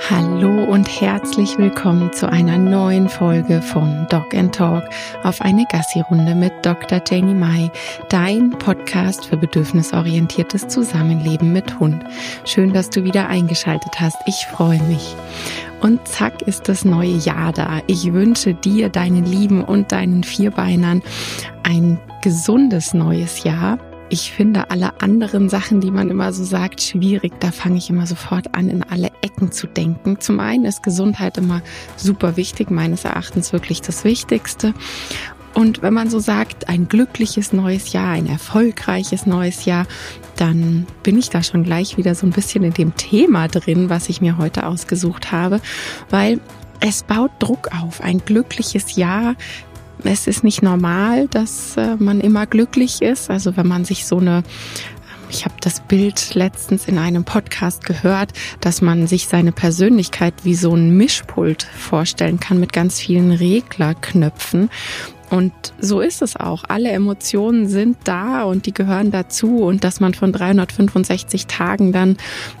Hallo und herzlich willkommen zu einer neuen Folge von Dog and Talk auf eine Gassi-Runde mit Dr. Janie Mai, dein Podcast für bedürfnisorientiertes Zusammenleben mit Hund. Schön, dass du wieder eingeschaltet hast. Ich freue mich. Und zack ist das neue Jahr da. Ich wünsche dir, deinen Lieben und deinen Vierbeinern ein gesundes neues Jahr ich finde alle anderen Sachen, die man immer so sagt, schwierig. Da fange ich immer sofort an, in alle Ecken zu denken. Zum einen ist Gesundheit immer super wichtig, meines Erachtens wirklich das Wichtigste. Und wenn man so sagt, ein glückliches neues Jahr, ein erfolgreiches neues Jahr, dann bin ich da schon gleich wieder so ein bisschen in dem Thema drin, was ich mir heute ausgesucht habe, weil es baut Druck auf. Ein glückliches Jahr es ist nicht normal, dass äh, man immer glücklich ist. Also wenn man sich so eine ich habe das Bild letztens in einem Podcast gehört, dass man sich seine Persönlichkeit wie so ein Mischpult vorstellen kann mit ganz vielen Reglerknöpfen. Und so ist es auch. Alle Emotionen sind da und die gehören dazu. Und dass man von 365 Tagen dann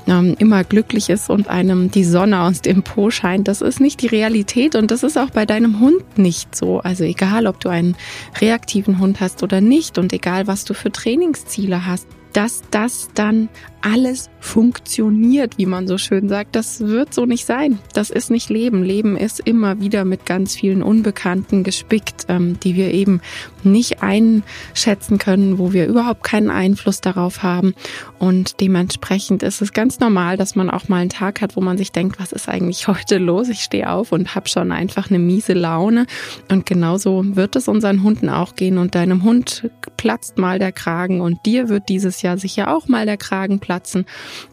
ähm, immer glücklich ist und einem die Sonne aus dem Po scheint, das ist nicht die Realität. Und das ist auch bei deinem Hund nicht so. Also egal, ob du einen reaktiven Hund hast oder nicht und egal, was du für Trainingsziele hast, dass das dann alles funktioniert, wie man so schön sagt. Das wird so nicht sein. Das ist nicht Leben. Leben ist immer wieder mit ganz vielen Unbekannten gespickt, ähm, die wir eben nicht einschätzen können, wo wir überhaupt keinen Einfluss darauf haben. Und dementsprechend ist es ganz normal, dass man auch mal einen Tag hat, wo man sich denkt, was ist eigentlich heute los? Ich stehe auf und habe schon einfach eine miese Laune. Und genauso wird es unseren Hunden auch gehen. Und deinem Hund platzt mal der Kragen und dir wird dieses Jahr sicher auch mal der Kragen platzen.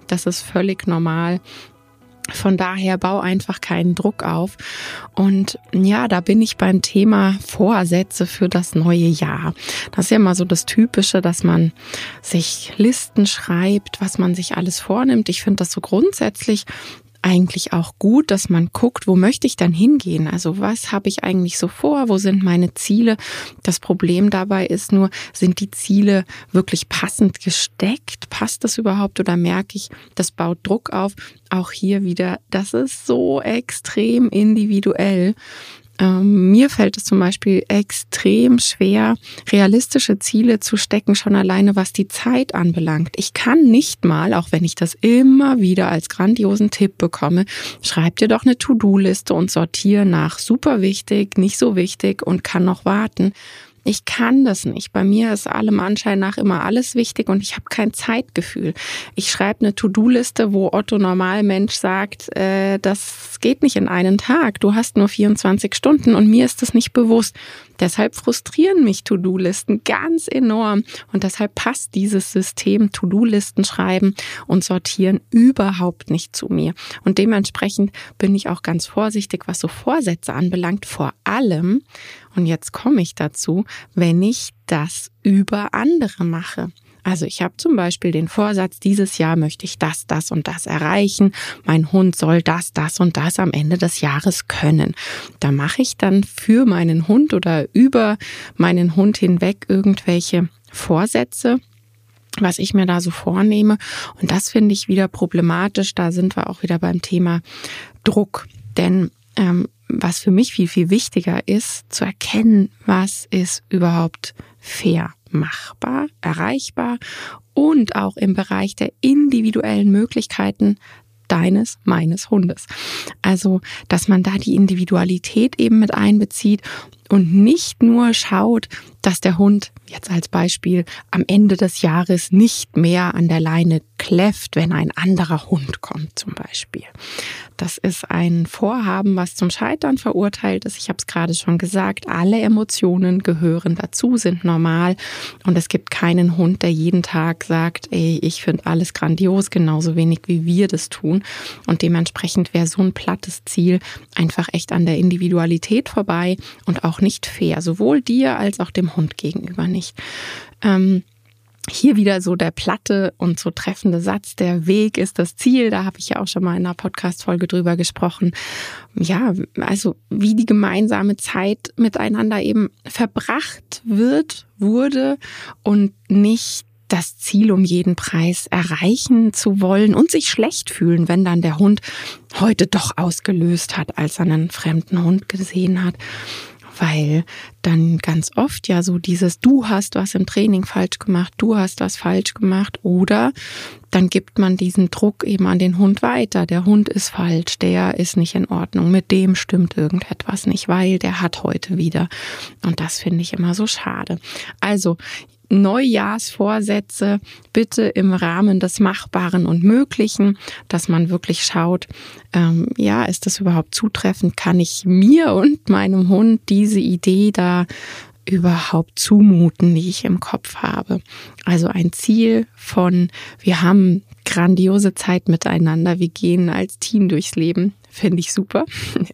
Das ist völlig normal. Von daher bau einfach keinen Druck auf. Und ja, da bin ich beim Thema Vorsätze für das neue Jahr. Das ist ja immer so das Typische, dass man sich Listen schreibt, was man sich alles vornimmt. Ich finde das so grundsätzlich eigentlich auch gut, dass man guckt, wo möchte ich dann hingehen? Also was habe ich eigentlich so vor? Wo sind meine Ziele? Das Problem dabei ist nur, sind die Ziele wirklich passend gesteckt? Passt das überhaupt oder merke ich, das baut Druck auf? Auch hier wieder, das ist so extrem individuell. Ähm, mir fällt es zum Beispiel extrem schwer, realistische Ziele zu stecken, schon alleine was die Zeit anbelangt. Ich kann nicht mal, auch wenn ich das immer wieder als grandiosen Tipp bekomme, schreib dir doch eine To-Do-Liste und sortiere nach super wichtig, nicht so wichtig und kann noch warten. Ich kann das nicht. Bei mir ist allem Anschein nach immer alles wichtig und ich habe kein Zeitgefühl. Ich schreibe eine To-Do-Liste, wo Otto Normalmensch sagt, äh, das geht nicht in einen Tag. Du hast nur 24 Stunden und mir ist das nicht bewusst. Deshalb frustrieren mich To-Do-Listen ganz enorm und deshalb passt dieses System To-Do-Listen schreiben und sortieren überhaupt nicht zu mir. Und dementsprechend bin ich auch ganz vorsichtig, was so Vorsätze anbelangt, vor allem, und jetzt komme ich dazu, wenn ich das über andere mache. Also ich habe zum Beispiel den Vorsatz, dieses Jahr möchte ich das, das und das erreichen. Mein Hund soll das, das und das am Ende des Jahres können. Da mache ich dann für meinen Hund oder über meinen Hund hinweg irgendwelche Vorsätze was ich mir da so vornehme. Und das finde ich wieder problematisch. Da sind wir auch wieder beim Thema Druck. Denn ähm, was für mich viel, viel wichtiger ist, zu erkennen, was ist überhaupt fair machbar, erreichbar und auch im Bereich der individuellen Möglichkeiten deines, meines Hundes. Also, dass man da die Individualität eben mit einbezieht und nicht nur schaut, dass der Hund jetzt als Beispiel am Ende des Jahres nicht mehr an der Leine kläfft, wenn ein anderer Hund kommt zum Beispiel. Das ist ein Vorhaben, was zum Scheitern verurteilt ist. Ich habe es gerade schon gesagt, alle Emotionen gehören dazu, sind normal und es gibt keinen Hund, der jeden Tag sagt, ey, ich finde alles grandios, genauso wenig wie wir das tun. Und dementsprechend wäre so ein plattes Ziel einfach echt an der Individualität vorbei und auch nicht fair, sowohl dir als auch dem Hund gegenüber nicht. Ähm, hier wieder so der platte und so treffende Satz, der Weg ist das Ziel. Da habe ich ja auch schon mal in einer Podcast-Folge drüber gesprochen. Ja, also wie die gemeinsame Zeit miteinander eben verbracht wird, wurde und nicht das Ziel um jeden Preis erreichen zu wollen und sich schlecht fühlen, wenn dann der Hund heute doch ausgelöst hat, als er einen fremden Hund gesehen hat weil dann ganz oft ja so dieses Du hast was im Training falsch gemacht, du hast was falsch gemacht oder dann gibt man diesen Druck eben an den Hund weiter. Der Hund ist falsch, der ist nicht in Ordnung, mit dem stimmt irgendetwas nicht, weil der hat heute wieder. Und das finde ich immer so schade. Also Neujahrsvorsätze bitte im Rahmen des Machbaren und Möglichen, dass man wirklich schaut, ähm, ja, ist das überhaupt zutreffend? Kann ich mir und meinem Hund diese Idee da überhaupt zumuten, die ich im Kopf habe? Also ein Ziel von, wir haben grandiose Zeit miteinander, wir gehen als Team durchs Leben, Finde ich super.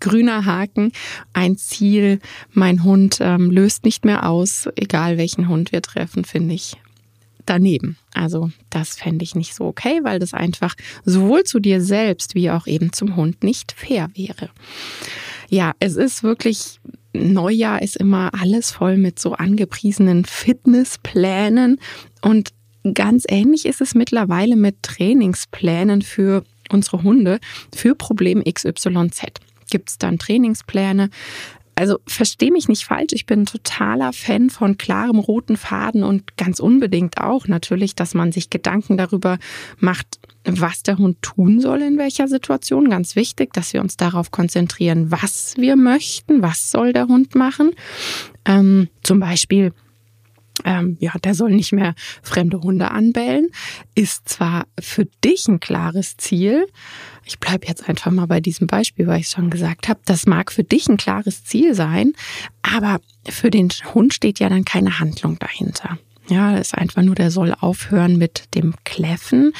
Grüner Haken, ein Ziel. Mein Hund ähm, löst nicht mehr aus, egal welchen Hund wir treffen, finde ich daneben. Also das fände ich nicht so okay, weil das einfach sowohl zu dir selbst wie auch eben zum Hund nicht fair wäre. Ja, es ist wirklich Neujahr ist immer alles voll mit so angepriesenen Fitnessplänen und ganz ähnlich ist es mittlerweile mit Trainingsplänen für unsere Hunde für Problem XYZ. Gibt es dann Trainingspläne? Also verstehe mich nicht falsch, ich bin totaler Fan von klarem roten Faden und ganz unbedingt auch natürlich, dass man sich Gedanken darüber macht, was der Hund tun soll in welcher Situation. Ganz wichtig, dass wir uns darauf konzentrieren, was wir möchten, was soll der Hund machen. Ähm, zum Beispiel ähm, ja, der soll nicht mehr fremde Hunde anbellen, ist zwar für dich ein klares Ziel. Ich bleibe jetzt einfach mal bei diesem Beispiel, weil ich schon gesagt habe, das mag für dich ein klares Ziel sein, aber für den Hund steht ja dann keine Handlung dahinter. Ja, ist einfach nur, der soll aufhören mit dem Kläffen.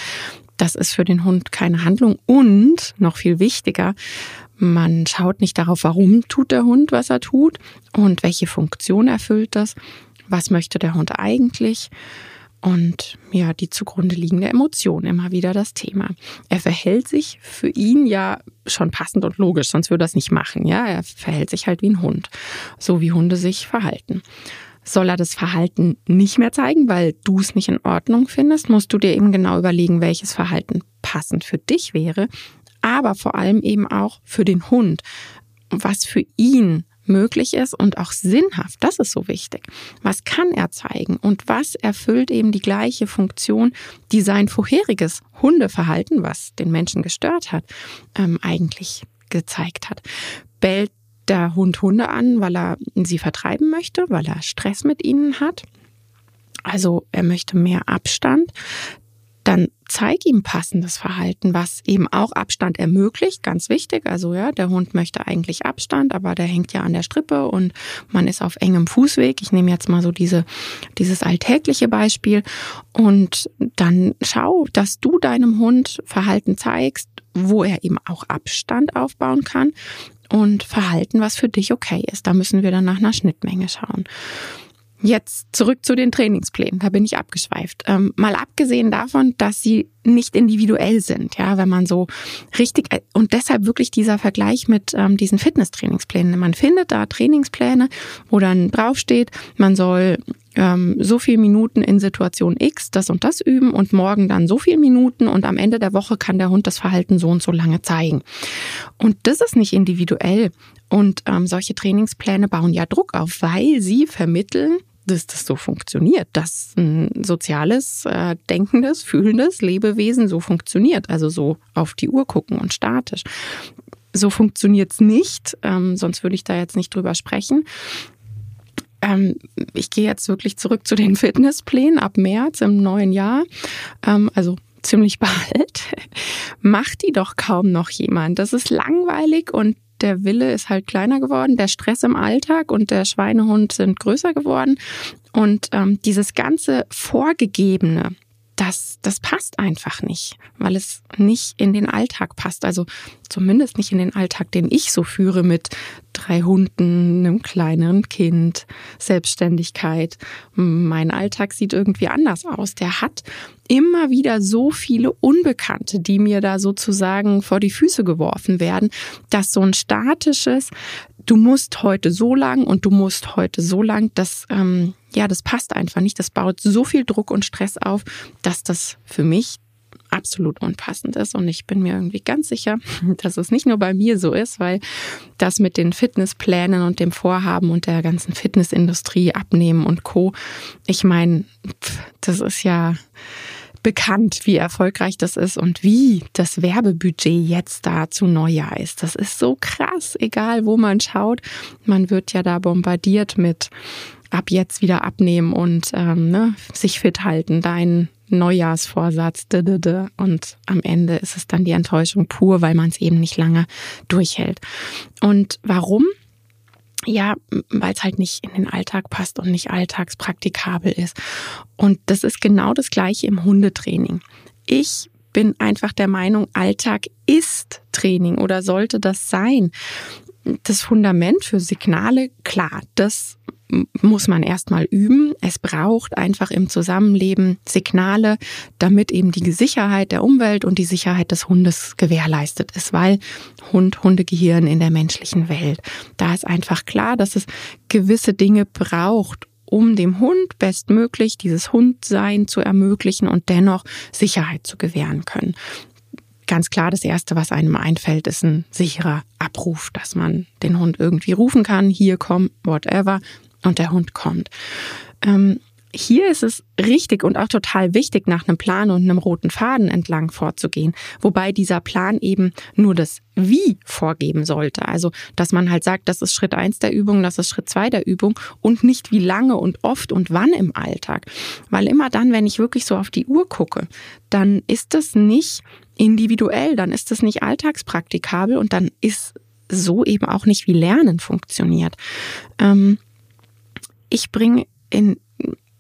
Das ist für den Hund keine Handlung und noch viel wichtiger, man schaut nicht darauf, warum tut der Hund, was er tut und welche Funktion erfüllt das, was möchte der Hund eigentlich? Und ja, die zugrunde liegende Emotion immer wieder das Thema. Er verhält sich für ihn ja schon passend und logisch, sonst würde er es nicht machen. Ja, er verhält sich halt wie ein Hund, so wie Hunde sich verhalten. Soll er das Verhalten nicht mehr zeigen, weil du es nicht in Ordnung findest, musst du dir eben genau überlegen, welches Verhalten passend für dich wäre, aber vor allem eben auch für den Hund, was für ihn möglich ist und auch sinnhaft. Das ist so wichtig. Was kann er zeigen und was erfüllt eben die gleiche Funktion, die sein vorheriges Hundeverhalten, was den Menschen gestört hat, ähm, eigentlich gezeigt hat. Bellt der Hund Hunde an, weil er sie vertreiben möchte, weil er Stress mit ihnen hat. Also er möchte mehr Abstand dann zeig ihm passendes Verhalten, was eben auch Abstand ermöglicht, ganz wichtig. Also ja, der Hund möchte eigentlich Abstand, aber der hängt ja an der Strippe und man ist auf engem Fußweg. Ich nehme jetzt mal so diese, dieses alltägliche Beispiel und dann schau, dass du deinem Hund Verhalten zeigst, wo er eben auch Abstand aufbauen kann und Verhalten, was für dich okay ist. Da müssen wir dann nach einer Schnittmenge schauen. Jetzt zurück zu den Trainingsplänen. Da bin ich abgeschweift. Ähm, mal abgesehen davon, dass sie nicht individuell sind, ja, wenn man so richtig und deshalb wirklich dieser Vergleich mit ähm, diesen Fitnesstrainingsplänen. Man findet da Trainingspläne, wo dann draufsteht, man soll ähm, so viel Minuten in Situation X das und das üben und morgen dann so viel Minuten und am Ende der Woche kann der Hund das Verhalten so und so lange zeigen. Und das ist nicht individuell. Und ähm, solche Trainingspläne bauen ja Druck auf, weil sie vermitteln, dass das so funktioniert, dass ein soziales, äh, denkendes, fühlendes Lebewesen so funktioniert, also so auf die Uhr gucken und statisch. So funktioniert's nicht, ähm, sonst würde ich da jetzt nicht drüber sprechen. Ähm, ich gehe jetzt wirklich zurück zu den Fitnessplänen ab März im neuen Jahr, ähm, also ziemlich bald. Macht die doch kaum noch jemand. Das ist langweilig und der Wille ist halt kleiner geworden, der Stress im Alltag und der Schweinehund sind größer geworden. Und ähm, dieses ganze Vorgegebene, das, das passt einfach nicht, weil es nicht in den Alltag passt. Also zumindest nicht in den Alltag, den ich so führe mit drei Hunden, einem kleineren Kind, Selbstständigkeit. Mein Alltag sieht irgendwie anders aus. Der hat immer wieder so viele Unbekannte, die mir da sozusagen vor die Füße geworfen werden, dass so ein statisches, du musst heute so lang und du musst heute so lang, das, ähm, ja, das passt einfach nicht. Das baut so viel Druck und Stress auf, dass das für mich absolut unpassend ist. Und ich bin mir irgendwie ganz sicher, dass es nicht nur bei mir so ist, weil das mit den Fitnessplänen und dem Vorhaben und der ganzen Fitnessindustrie abnehmen und Co. Ich meine, das ist ja bekannt, wie erfolgreich das ist und wie das Werbebudget jetzt da zu Neujahr ist. Das ist so krass, egal wo man schaut. Man wird ja da bombardiert mit ab jetzt wieder abnehmen und ähm, ne, sich fit halten, dein Neujahrsvorsatz. Und am Ende ist es dann die Enttäuschung pur, weil man es eben nicht lange durchhält. Und warum? Ja, weil es halt nicht in den Alltag passt und nicht alltagspraktikabel ist. Und das ist genau das gleiche im Hundetraining. Ich bin einfach der Meinung, Alltag ist Training oder sollte das sein. Das Fundament für Signale, klar, das muss man erstmal üben. Es braucht einfach im Zusammenleben Signale, damit eben die Sicherheit der Umwelt und die Sicherheit des Hundes gewährleistet ist, weil Hund, Hundegehirn in der menschlichen Welt. Da ist einfach klar, dass es gewisse Dinge braucht, um dem Hund bestmöglich dieses Hundsein zu ermöglichen und dennoch Sicherheit zu gewähren können. Ganz klar, das Erste, was einem einfällt, ist ein sicherer Abruf, dass man den Hund irgendwie rufen kann, hier komm, whatever, und der Hund kommt. Ähm, hier ist es richtig und auch total wichtig, nach einem Plan und einem roten Faden entlang vorzugehen, wobei dieser Plan eben nur das Wie vorgeben sollte. Also, dass man halt sagt, das ist Schritt eins der Übung, das ist Schritt zwei der Übung und nicht wie lange und oft und wann im Alltag. Weil immer dann, wenn ich wirklich so auf die Uhr gucke, dann ist das nicht individuell, dann ist das nicht alltagspraktikabel und dann ist so eben auch nicht wie Lernen funktioniert. Ähm, ich bringe in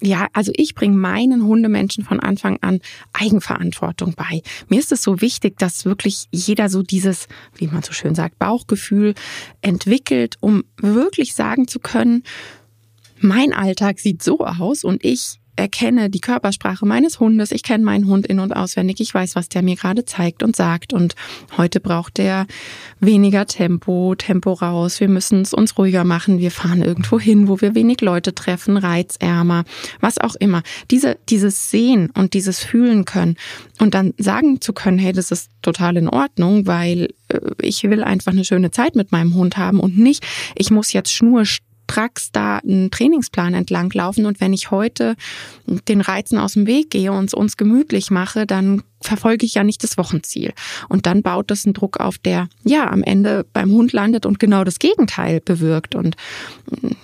ja, also ich bringe meinen Hundemenschen von Anfang an Eigenverantwortung bei. Mir ist es so wichtig, dass wirklich jeder so dieses, wie man so schön sagt, Bauchgefühl entwickelt, um wirklich sagen zu können, mein Alltag sieht so aus und ich erkenne die Körpersprache meines Hundes. Ich kenne meinen Hund in- und auswendig. Ich weiß, was der mir gerade zeigt und sagt. Und heute braucht der weniger Tempo, Tempo raus. Wir müssen es uns ruhiger machen. Wir fahren irgendwo hin, wo wir wenig Leute treffen, reizärmer, was auch immer. Diese, dieses Sehen und dieses Fühlen können und dann sagen zu können, hey, das ist total in Ordnung, weil äh, ich will einfach eine schöne Zeit mit meinem Hund haben und nicht, ich muss jetzt schnurstracks stracks da einen Trainingsplan entlang laufen und wenn ich heute den Reizen aus dem Weg gehe und es uns gemütlich mache, dann verfolge ich ja nicht das Wochenziel. Und dann baut das einen Druck auf, der ja am Ende beim Hund landet und genau das Gegenteil bewirkt und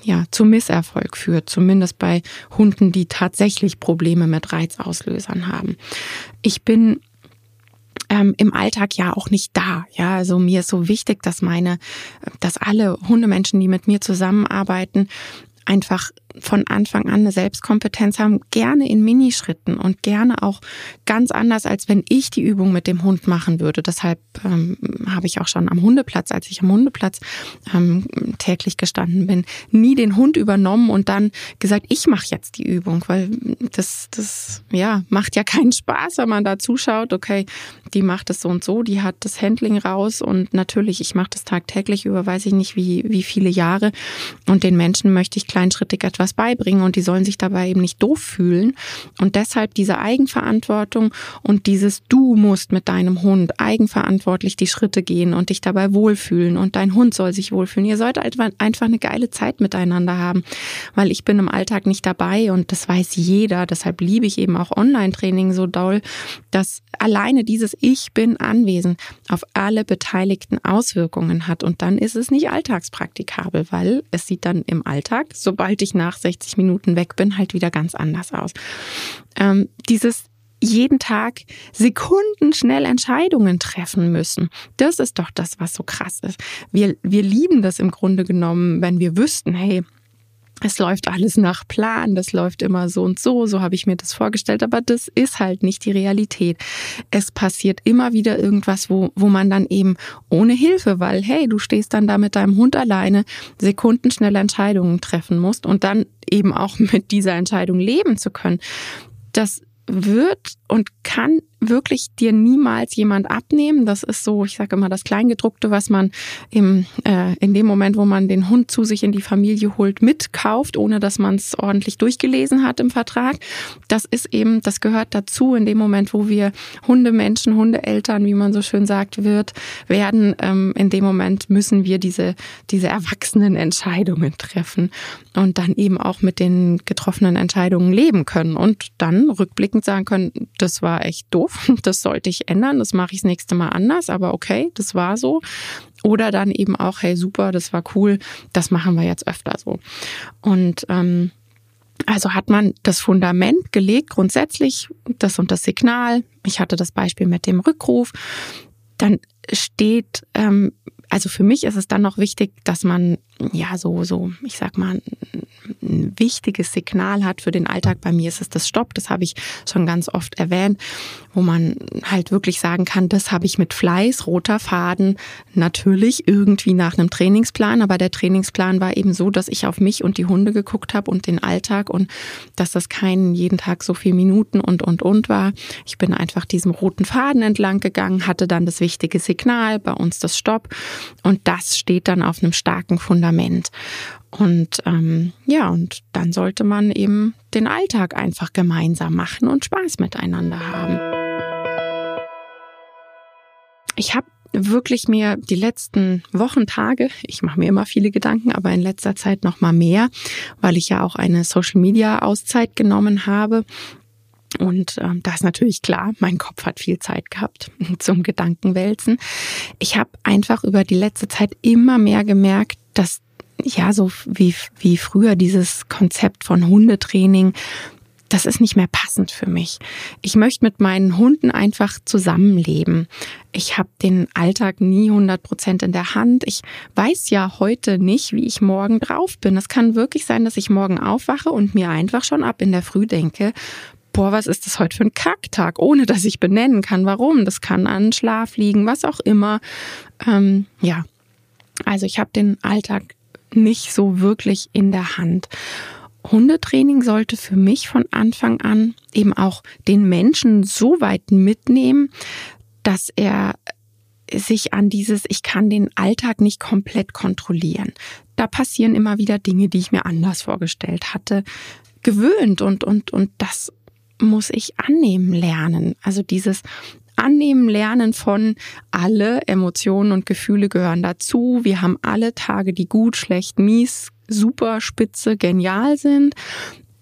ja zu Misserfolg führt, zumindest bei Hunden, die tatsächlich Probleme mit Reizauslösern haben. Ich bin ähm, im Alltag ja auch nicht da. Ja, also mir ist so wichtig, dass meine, dass alle Hundemenschen, die mit mir zusammenarbeiten, einfach von Anfang an eine Selbstkompetenz haben, gerne in Minischritten und gerne auch ganz anders, als wenn ich die Übung mit dem Hund machen würde. Deshalb ähm, habe ich auch schon am Hundeplatz, als ich am Hundeplatz ähm, täglich gestanden bin, nie den Hund übernommen und dann gesagt, ich mache jetzt die Übung, weil das, das ja macht ja keinen Spaß, wenn man da zuschaut. Okay, die macht es so und so, die hat das Handling raus und natürlich, ich mache das tagtäglich über, weiß ich nicht wie wie viele Jahre und den Menschen möchte ich kleinschrittig etwas beibringen und die sollen sich dabei eben nicht doof fühlen. Und deshalb diese Eigenverantwortung und dieses Du musst mit deinem Hund eigenverantwortlich die Schritte gehen und dich dabei wohlfühlen und dein Hund soll sich wohlfühlen. Ihr sollt einfach eine geile Zeit miteinander haben, weil ich bin im Alltag nicht dabei und das weiß jeder. Deshalb liebe ich eben auch Online-Training so doll, dass alleine dieses Ich bin anwesend auf alle Beteiligten Auswirkungen hat und dann ist es nicht alltagspraktikabel, weil es sieht dann im Alltag, sobald ich nach nach 60 Minuten weg bin, halt wieder ganz anders aus. Ähm, dieses jeden Tag sekundenschnell Entscheidungen treffen müssen. Das ist doch das, was so krass ist. Wir, wir lieben das im Grunde genommen, wenn wir wüssten, hey, es läuft alles nach Plan, das läuft immer so und so, so habe ich mir das vorgestellt, aber das ist halt nicht die Realität. Es passiert immer wieder irgendwas, wo, wo man dann eben ohne Hilfe, weil hey, du stehst dann da mit deinem Hund alleine, sekundenschnelle Entscheidungen treffen musst und dann eben auch mit dieser Entscheidung leben zu können. Das wird und kann wirklich dir niemals jemand abnehmen. Das ist so, ich sage immer, das Kleingedruckte, was man im, äh, in dem Moment, wo man den Hund zu sich in die Familie holt, mitkauft, ohne dass man es ordentlich durchgelesen hat im Vertrag. Das ist eben, das gehört dazu in dem Moment, wo wir Hundemenschen, Hundeeltern, wie man so schön sagt, wird, werden. Ähm, in dem Moment müssen wir diese, diese erwachsenen Entscheidungen treffen und dann eben auch mit den getroffenen Entscheidungen leben können und dann rückblickend sagen können, das war echt doof das sollte ich ändern, das mache ich das nächste Mal anders, aber okay, das war so. Oder dann eben auch, hey, super, das war cool, das machen wir jetzt öfter so. Und ähm, also hat man das Fundament gelegt, grundsätzlich das und das Signal. Ich hatte das Beispiel mit dem Rückruf. Dann steht ähm, also für mich ist es dann noch wichtig, dass man ja so, so, ich sag mal, ein wichtiges Signal hat für den Alltag. Bei mir ist es das Stopp, das habe ich schon ganz oft erwähnt, wo man halt wirklich sagen kann, das habe ich mit Fleiß, roter Faden, natürlich irgendwie nach einem Trainingsplan, aber der Trainingsplan war eben so, dass ich auf mich und die Hunde geguckt habe und den Alltag und dass das kein jeden Tag so viel Minuten und und und war. Ich bin einfach diesem roten Faden entlang gegangen, hatte dann das wichtige Signal, bei uns das Stopp und das steht dann auf einem starken Fundament. Und ähm, ja, und dann sollte man eben den Alltag einfach gemeinsam machen und Spaß miteinander haben. Ich habe wirklich mir die letzten Wochen, Tage, ich mache mir immer viele Gedanken, aber in letzter Zeit noch mal mehr, weil ich ja auch eine Social Media Auszeit genommen habe und ähm, da ist natürlich klar, mein Kopf hat viel Zeit gehabt zum Gedankenwälzen. Ich habe einfach über die letzte Zeit immer mehr gemerkt, dass ja so wie, wie früher dieses Konzept von Hundetraining, das ist nicht mehr passend für mich. Ich möchte mit meinen Hunden einfach zusammenleben. Ich habe den Alltag nie 100 Prozent in der Hand. Ich weiß ja heute nicht, wie ich morgen drauf bin. Es kann wirklich sein, dass ich morgen aufwache und mir einfach schon ab in der Früh denke, boah, was ist das heute für ein Kacktag, ohne dass ich benennen kann, warum. Das kann an Schlaf liegen, was auch immer. Ähm, ja, also ich habe den Alltag nicht so wirklich in der Hand. Hundetraining sollte für mich von Anfang an eben auch den Menschen so weit mitnehmen, dass er sich an dieses, ich kann den Alltag nicht komplett kontrollieren. Da passieren immer wieder Dinge, die ich mir anders vorgestellt hatte, gewöhnt und, und, und das muss ich annehmen lernen. Also dieses Annehmen lernen von alle Emotionen und Gefühle gehören dazu. Wir haben alle Tage, die gut, schlecht, mies, super, spitze, genial sind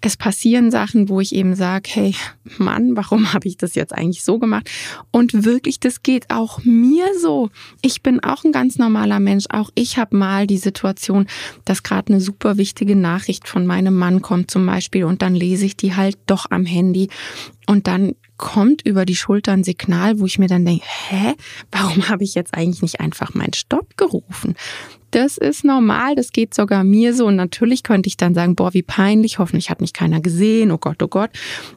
es passieren Sachen, wo ich eben sage, hey Mann, warum habe ich das jetzt eigentlich so gemacht? Und wirklich, das geht auch mir so. Ich bin auch ein ganz normaler Mensch. Auch ich habe mal die Situation, dass gerade eine super wichtige Nachricht von meinem Mann kommt zum Beispiel und dann lese ich die halt doch am Handy und dann kommt über die Schulter ein Signal, wo ich mir dann denke, hä, warum habe ich jetzt eigentlich nicht einfach meinen Stopp gerufen? Das ist normal, das geht sogar mir so. Und natürlich könnte ich dann sagen, boah, wie peinlich, hoffentlich hat mich keiner gesehen, oh Gott, oh Gott.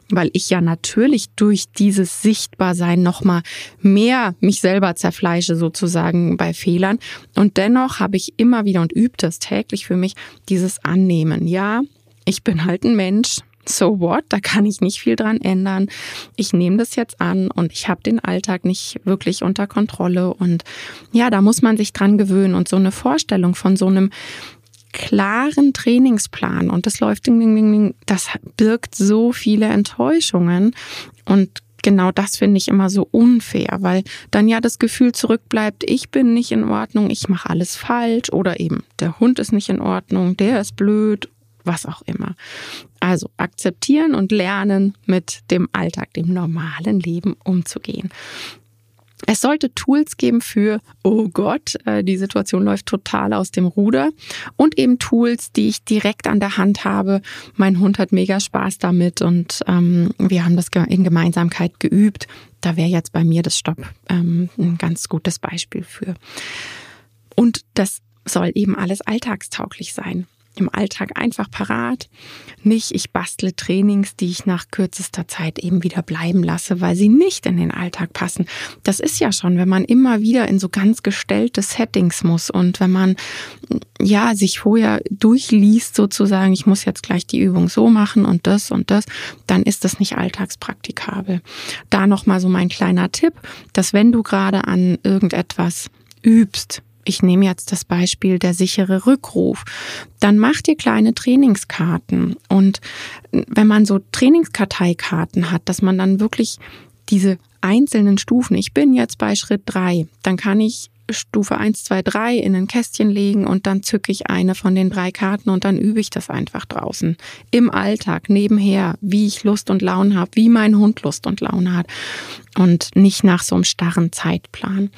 Weil ich ja natürlich durch dieses Sichtbarsein nochmal mehr mich selber zerfleische sozusagen bei Fehlern. Und dennoch habe ich immer wieder und übe das täglich für mich, dieses Annehmen. Ja, ich bin halt ein Mensch, so what, da kann ich nicht viel dran ändern. Ich nehme das jetzt an und ich habe den Alltag nicht wirklich unter Kontrolle und ja, da muss man sich dran gewöhnen und so eine Vorstellung von so einem klaren Trainingsplan und das läuft, das birgt so viele Enttäuschungen und genau das finde ich immer so unfair, weil dann ja das Gefühl zurückbleibt, ich bin nicht in Ordnung, ich mache alles falsch oder eben der Hund ist nicht in Ordnung, der ist blöd was auch immer. Also akzeptieren und lernen, mit dem Alltag, dem normalen Leben umzugehen. Es sollte Tools geben für, oh Gott, äh, die Situation läuft total aus dem Ruder und eben Tools, die ich direkt an der Hand habe. Mein Hund hat mega Spaß damit und ähm, wir haben das in Gemeinsamkeit geübt. Da wäre jetzt bei mir das Stopp ähm, ein ganz gutes Beispiel für. Und das soll eben alles alltagstauglich sein. Im Alltag einfach parat. Nicht, ich bastle Trainings, die ich nach kürzester Zeit eben wieder bleiben lasse, weil sie nicht in den Alltag passen. Das ist ja schon, wenn man immer wieder in so ganz gestellte Settings muss und wenn man ja sich vorher durchliest sozusagen, ich muss jetzt gleich die Übung so machen und das und das, dann ist das nicht alltagspraktikabel. Da nochmal so mein kleiner Tipp, dass wenn du gerade an irgendetwas übst, ich nehme jetzt das Beispiel der sichere Rückruf, dann mach dir kleine Trainingskarten. Und wenn man so Trainingskarteikarten hat, dass man dann wirklich diese einzelnen Stufen, ich bin jetzt bei Schritt drei, dann kann ich Stufe eins, zwei, drei in ein Kästchen legen und dann zücke ich eine von den drei Karten und dann übe ich das einfach draußen. Im Alltag, nebenher, wie ich Lust und Laune habe, wie mein Hund Lust und Laune hat und nicht nach so einem starren Zeitplan.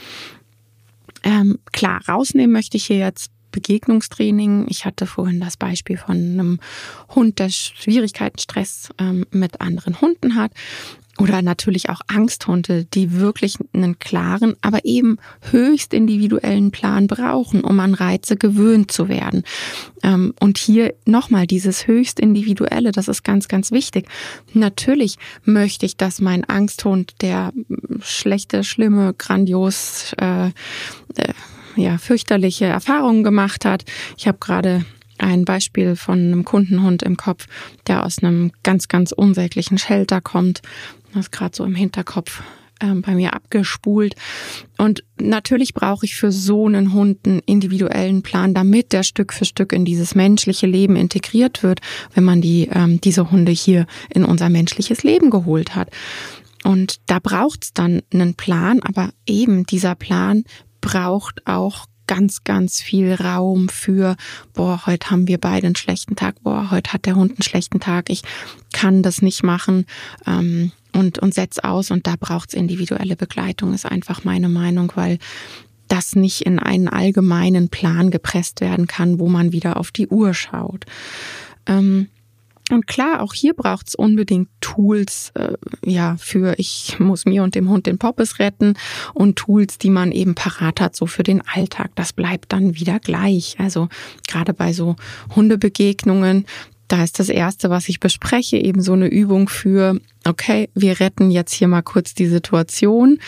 Ähm, klar, rausnehmen möchte ich hier jetzt Begegnungstraining. Ich hatte vorhin das Beispiel von einem Hund, der Schwierigkeiten, Stress ähm, mit anderen Hunden hat. Oder natürlich auch Angsthunde, die wirklich einen klaren, aber eben höchst individuellen Plan brauchen, um an Reize gewöhnt zu werden. Ähm, und hier nochmal dieses höchst individuelle, das ist ganz, ganz wichtig. Natürlich möchte ich, dass mein Angsthund, der schlechte, schlimme, grandios, äh, äh, ja, fürchterliche Erfahrungen gemacht hat. Ich habe gerade ein Beispiel von einem Kundenhund im Kopf, der aus einem ganz, ganz unsäglichen Shelter kommt, das ist gerade so im Hinterkopf ähm, bei mir abgespult. Und natürlich brauche ich für so einen Hund einen individuellen Plan, damit der Stück für Stück in dieses menschliche Leben integriert wird, wenn man die, ähm, diese Hunde hier in unser menschliches Leben geholt hat. Und da braucht es dann einen Plan, aber eben dieser Plan braucht auch ganz, ganz viel Raum für, boah, heute haben wir beide einen schlechten Tag, boah, heute hat der Hund einen schlechten Tag, ich kann das nicht machen. Ähm, und, und setz aus und da braucht's individuelle Begleitung, ist einfach meine Meinung, weil das nicht in einen allgemeinen Plan gepresst werden kann, wo man wieder auf die Uhr schaut. Ähm, und klar, auch hier braucht's unbedingt Tools, äh, ja, für ich muss mir und dem Hund den Poppes retten und Tools, die man eben parat hat, so für den Alltag. Das bleibt dann wieder gleich. Also gerade bei so Hundebegegnungen, da ist das erste, was ich bespreche, eben so eine Übung für, okay, wir retten jetzt hier mal kurz die Situation.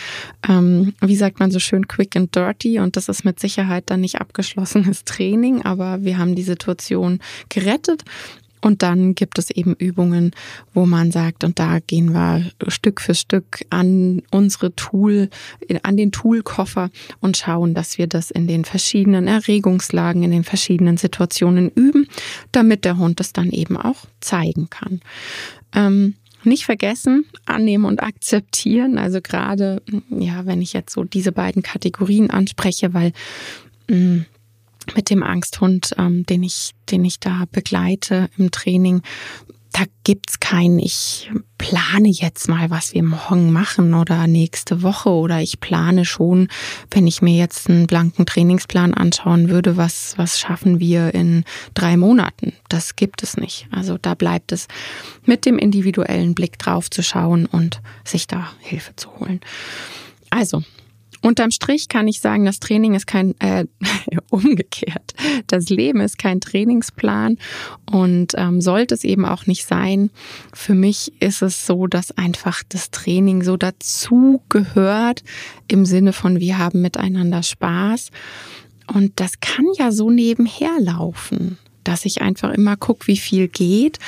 Ähm, wie sagt man so schön, quick and dirty? Und das ist mit Sicherheit dann nicht abgeschlossenes Training, aber wir haben die Situation gerettet. Und dann gibt es eben Übungen, wo man sagt, und da gehen wir Stück für Stück an unsere Tool, an den Toolkoffer und schauen, dass wir das in den verschiedenen Erregungslagen, in den verschiedenen Situationen üben, damit der Hund es dann eben auch zeigen kann. Ähm, nicht vergessen, annehmen und akzeptieren. Also gerade, ja, wenn ich jetzt so diese beiden Kategorien anspreche, weil mh, mm, mit dem Angsthund, ähm, den ich, den ich da begleite im Training, da gibt's kein, ich plane jetzt mal, was wir morgen machen oder nächste Woche oder ich plane schon, wenn ich mir jetzt einen blanken Trainingsplan anschauen würde, was, was schaffen wir in drei Monaten. Das gibt es nicht. Also da bleibt es mit dem individuellen Blick drauf zu schauen und sich da Hilfe zu holen. Also, Unterm Strich kann ich sagen, das Training ist kein, äh, umgekehrt. Das Leben ist kein Trainingsplan und ähm, sollte es eben auch nicht sein. Für mich ist es so, dass einfach das Training so dazu gehört im Sinne von wir haben miteinander Spaß. Und das kann ja so nebenher laufen, dass ich einfach immer gucke, wie viel geht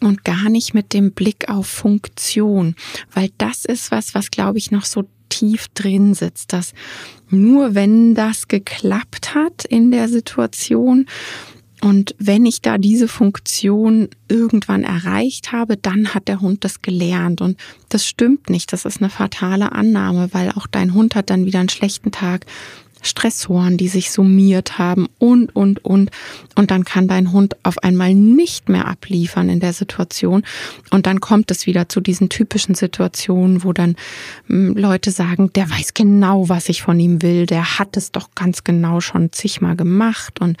und gar nicht mit dem Blick auf Funktion, weil das ist was, was glaube ich noch so tief drin sitzt, dass nur wenn das geklappt hat in der Situation und wenn ich da diese Funktion irgendwann erreicht habe, dann hat der Hund das gelernt. Und das stimmt nicht. Das ist eine fatale Annahme, weil auch dein Hund hat dann wieder einen schlechten Tag, Stressoren, die sich summiert haben und, und, und. Und dann kann dein Hund auf einmal nicht mehr abliefern in der Situation. Und dann kommt es wieder zu diesen typischen Situationen, wo dann hm, Leute sagen, der weiß genau, was ich von ihm will. Der hat es doch ganz genau schon zigmal gemacht und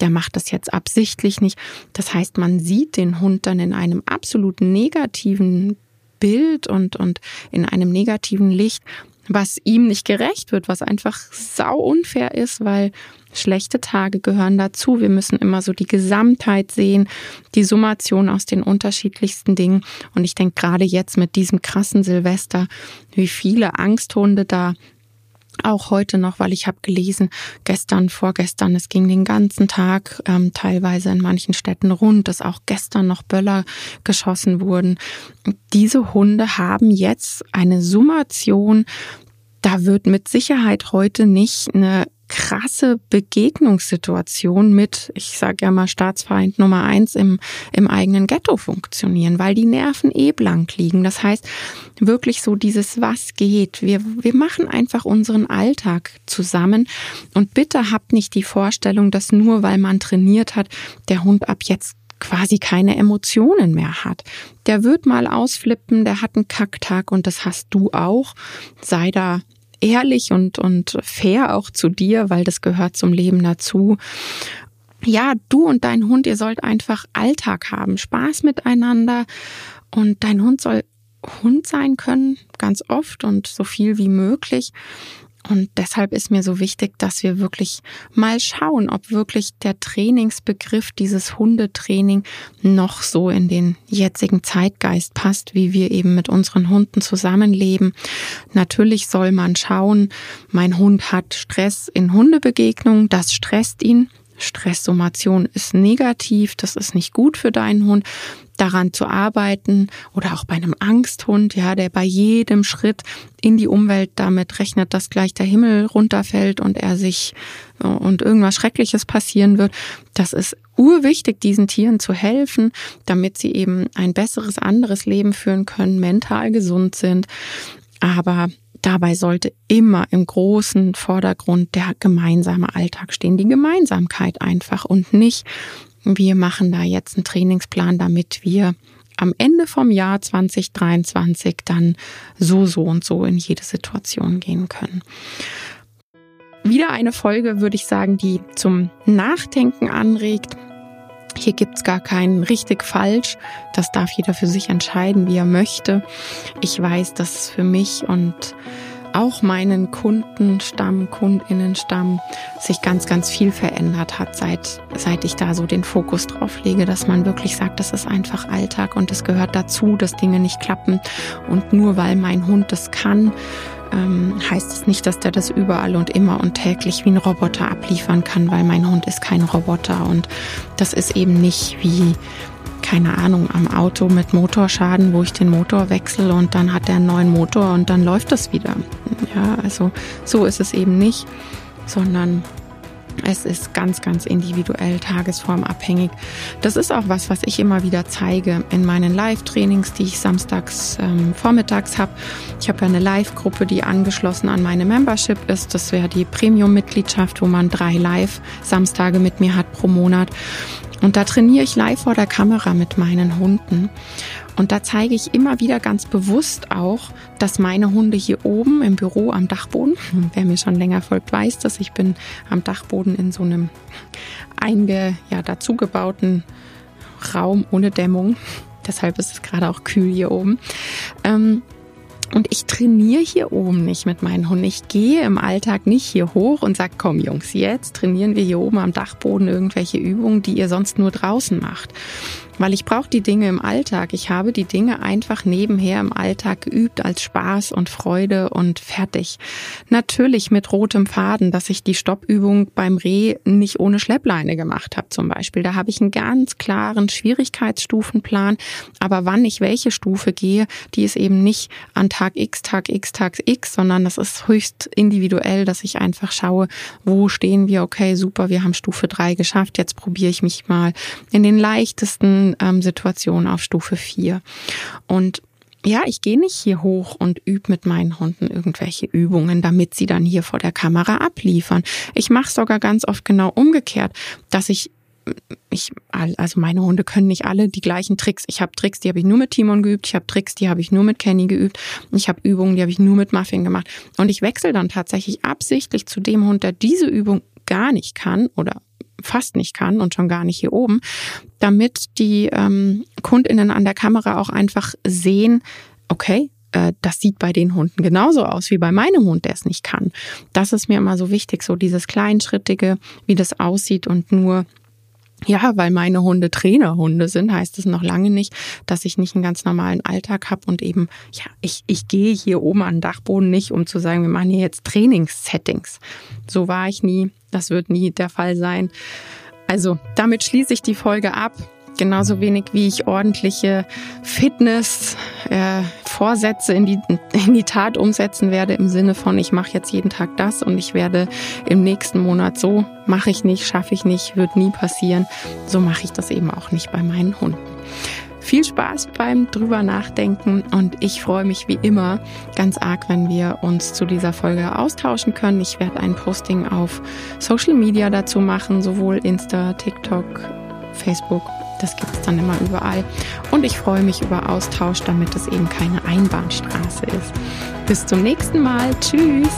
der macht das jetzt absichtlich nicht. Das heißt, man sieht den Hund dann in einem absolut negativen Bild und, und in einem negativen Licht, was ihm nicht gerecht wird, was einfach sau unfair ist, weil schlechte Tage gehören dazu. Wir müssen immer so die Gesamtheit sehen, die Summation aus den unterschiedlichsten Dingen. Und ich denke gerade jetzt mit diesem krassen Silvester, wie viele Angsthunde da auch heute noch, weil ich habe gelesen, gestern, vorgestern, es ging den ganzen Tag ähm, teilweise in manchen Städten rund, dass auch gestern noch Böller geschossen wurden. Diese Hunde haben jetzt eine Summation. Da wird mit Sicherheit heute nicht eine krasse Begegnungssituation mit, ich sage ja mal, Staatsfeind Nummer eins im, im eigenen Ghetto funktionieren, weil die Nerven eh blank liegen. Das heißt, wirklich so dieses Was geht. Wir, wir machen einfach unseren Alltag zusammen und bitte habt nicht die Vorstellung, dass nur weil man trainiert hat, der Hund ab jetzt quasi keine Emotionen mehr hat. Der wird mal ausflippen, der hat einen Kacktag und das hast du auch. Sei da ehrlich und, und fair auch zu dir, weil das gehört zum Leben dazu. Ja, du und dein Hund, ihr sollt einfach Alltag haben, Spaß miteinander und dein Hund soll Hund sein können, ganz oft und so viel wie möglich. Und deshalb ist mir so wichtig, dass wir wirklich mal schauen, ob wirklich der Trainingsbegriff, dieses Hundetraining noch so in den jetzigen Zeitgeist passt, wie wir eben mit unseren Hunden zusammenleben. Natürlich soll man schauen, mein Hund hat Stress in Hundebegegnungen, das stresst ihn. Stresssummation ist negativ, das ist nicht gut für deinen Hund daran zu arbeiten oder auch bei einem Angsthund, ja, der bei jedem Schritt in die Umwelt damit rechnet, dass gleich der Himmel runterfällt und er sich äh, und irgendwas Schreckliches passieren wird. Das ist urwichtig, diesen Tieren zu helfen, damit sie eben ein besseres, anderes Leben führen können, mental gesund sind. Aber dabei sollte immer im großen Vordergrund der gemeinsame Alltag stehen, die Gemeinsamkeit einfach und nicht wir machen da jetzt einen Trainingsplan, damit wir am Ende vom Jahr 2023 dann so, so und so in jede Situation gehen können. Wieder eine Folge, würde ich sagen, die zum Nachdenken anregt. Hier gibt's gar keinen richtig falsch. Das darf jeder für sich entscheiden, wie er möchte. Ich weiß, dass es für mich und auch meinen Kundenstamm, Kundinnenstamm sich ganz, ganz viel verändert hat, seit, seit ich da so den Fokus drauf lege, dass man wirklich sagt, das ist einfach Alltag und es gehört dazu, dass Dinge nicht klappen. Und nur weil mein Hund das kann, ähm, heißt es nicht, dass der das überall und immer und täglich wie ein Roboter abliefern kann, weil mein Hund ist kein Roboter und das ist eben nicht wie keine Ahnung, am Auto mit Motorschaden, wo ich den Motor wechsle und dann hat er einen neuen Motor und dann läuft das wieder. Ja, also so ist es eben nicht, sondern es ist ganz, ganz individuell, tagesformabhängig. Das ist auch was, was ich immer wieder zeige in meinen Live-Trainings, die ich samstags ähm, vormittags habe. Ich habe ja eine Live-Gruppe, die angeschlossen an meine Membership ist. Das wäre die Premium-Mitgliedschaft, wo man drei Live-Samstage mit mir hat pro Monat. Und da trainiere ich live vor der Kamera mit meinen Hunden. Und da zeige ich immer wieder ganz bewusst auch, dass meine Hunde hier oben im Büro am Dachboden, wer mir schon länger folgt, weiß das, ich bin am Dachboden in so einem einge, ja, dazugebauten Raum ohne Dämmung. Deshalb ist es gerade auch kühl hier oben. Ähm, und ich trainiere hier oben nicht mit meinen Hunden. Ich gehe im Alltag nicht hier hoch und sage, komm Jungs, jetzt trainieren wir hier oben am Dachboden irgendwelche Übungen, die ihr sonst nur draußen macht weil ich brauche die Dinge im Alltag. Ich habe die Dinge einfach nebenher im Alltag geübt als Spaß und Freude und fertig. Natürlich mit rotem Faden, dass ich die Stoppübung beim Reh nicht ohne Schleppleine gemacht habe zum Beispiel. Da habe ich einen ganz klaren Schwierigkeitsstufenplan, aber wann ich welche Stufe gehe, die ist eben nicht an Tag X, Tag X, Tag X, sondern das ist höchst individuell, dass ich einfach schaue, wo stehen wir, okay, super, wir haben Stufe drei geschafft, jetzt probiere ich mich mal in den leichtesten ähm, Situation auf Stufe 4. Und ja, ich gehe nicht hier hoch und übe mit meinen Hunden irgendwelche Übungen, damit sie dann hier vor der Kamera abliefern. Ich mache sogar ganz oft genau umgekehrt, dass ich ich, also meine Hunde können nicht alle die gleichen Tricks. Ich habe Tricks, die habe ich nur mit Timon geübt. Ich habe Tricks, die habe ich nur mit Kenny geübt. Ich habe Übungen, die habe ich nur mit Muffin gemacht. Und ich wechsle dann tatsächlich absichtlich zu dem Hund, der diese Übung gar nicht kann oder fast nicht kann und schon gar nicht hier oben, damit die ähm, Kundinnen an der Kamera auch einfach sehen, okay, äh, das sieht bei den Hunden genauso aus wie bei meinem Hund, der es nicht kann. Das ist mir immer so wichtig, so dieses Kleinschrittige, wie das aussieht und nur ja, weil meine Hunde Trainerhunde sind, heißt es noch lange nicht, dass ich nicht einen ganz normalen Alltag habe und eben, ja, ich, ich gehe hier oben an den Dachboden nicht, um zu sagen, wir machen hier jetzt Trainingssettings. So war ich nie, das wird nie der Fall sein. Also damit schließe ich die Folge ab. Genauso wenig wie ich ordentliche Fitness, äh, in die, in die Tat umsetzen werde im Sinne von, ich mache jetzt jeden Tag das und ich werde im nächsten Monat so, mache ich nicht, schaffe ich nicht, wird nie passieren. So mache ich das eben auch nicht bei meinen Hunden. Viel Spaß beim drüber nachdenken und ich freue mich wie immer ganz arg, wenn wir uns zu dieser Folge austauschen können. Ich werde ein Posting auf Social Media dazu machen, sowohl Insta, TikTok, Facebook. Das gibt es dann immer überall. Und ich freue mich über Austausch, damit es eben keine Einbahnstraße ist. Bis zum nächsten Mal. Tschüss.